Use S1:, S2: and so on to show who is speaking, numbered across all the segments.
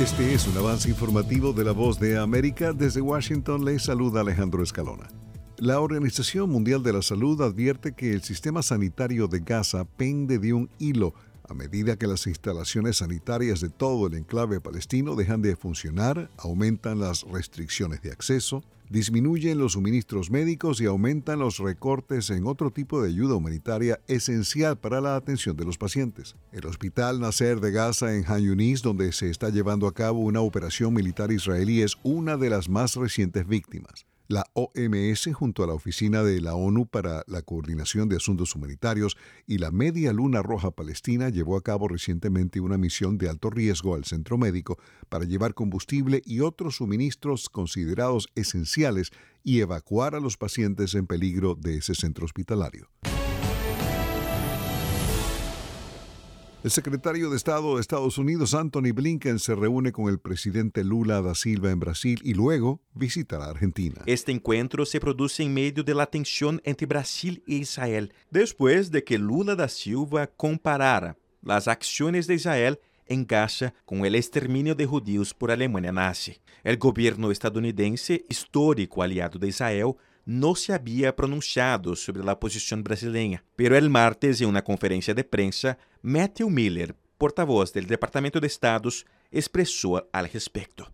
S1: Este es un avance informativo de la voz de América. Desde Washington le saluda Alejandro Escalona. La Organización Mundial de la Salud advierte que el sistema sanitario de Gaza pende de un hilo a medida que las instalaciones sanitarias de todo el enclave palestino dejan de funcionar, aumentan las restricciones de acceso, disminuyen los suministros médicos y aumentan los recortes en otro tipo de ayuda humanitaria esencial para la atención de los pacientes. El Hospital Nasser de Gaza en Han Yunis, donde se está llevando a cabo una operación militar israelí, es una de las más recientes víctimas. La OMS, junto a la Oficina de la ONU para la Coordinación de Asuntos Humanitarios y la Media Luna Roja Palestina, llevó a cabo recientemente una misión de alto riesgo al centro médico para llevar combustible y otros suministros considerados esenciales y evacuar a los pacientes en peligro de ese centro hospitalario. El secretario de Estado de Estados Unidos, Anthony Blinken, se reúne con el presidente Lula da Silva en Brasil y luego visitará Argentina.
S2: Este encuentro se produce en medio de la tensión entre Brasil e Israel, después de que Lula da Silva comparara las acciones de Israel en Gaza con el exterminio de judíos por Alemania nazi. El gobierno estadounidense, histórico aliado de Israel, no se había pronunciado sobre la posición brasileña, pero el martes en una conferencia de prensa, Matthew Miller, portavoz del Departamento de Estados, expresó al respecto.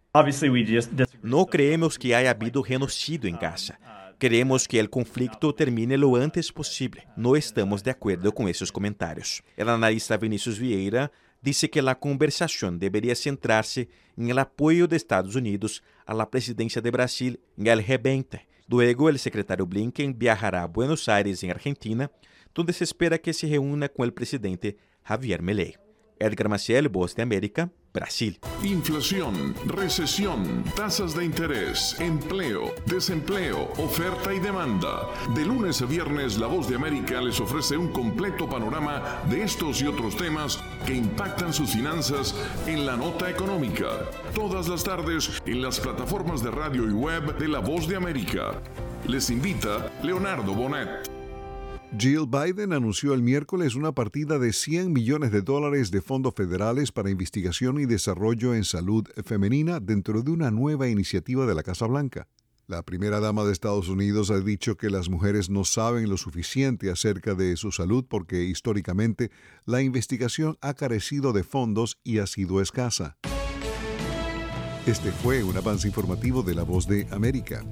S2: No creemos que haya habido genocidio en Gaza. Queremos que el conflicto termine lo antes posible. No estamos de acuerdo con esos comentarios. El analista Vinicius Vieira dice que la conversación debería centrarse en el apoyo de Estados Unidos a la presidencia de Brasil en el G20 Luego, el secretario Blinken viajará a Buenos Aires, en Argentina, donde se espera que se reúna con el presidente Javier Milei. Edgar Maciel, Voz de América, Brasil.
S3: Inflación, recesión, tasas de interés, empleo, desempleo, oferta y demanda. De lunes a viernes, La Voz de América les ofrece un completo panorama de estos y otros temas que impactan sus finanzas en la nota económica. Todas las tardes en las plataformas de radio y web de La Voz de América. Les invita Leonardo Bonet.
S1: Jill Biden anunció el miércoles una partida de 100 millones de dólares de fondos federales para investigación y desarrollo en salud femenina dentro de una nueva iniciativa de la Casa Blanca. La primera dama de Estados Unidos ha dicho que las mujeres no saben lo suficiente acerca de su salud porque históricamente la investigación ha carecido de fondos y ha sido escasa. Este fue un avance informativo de La Voz de América.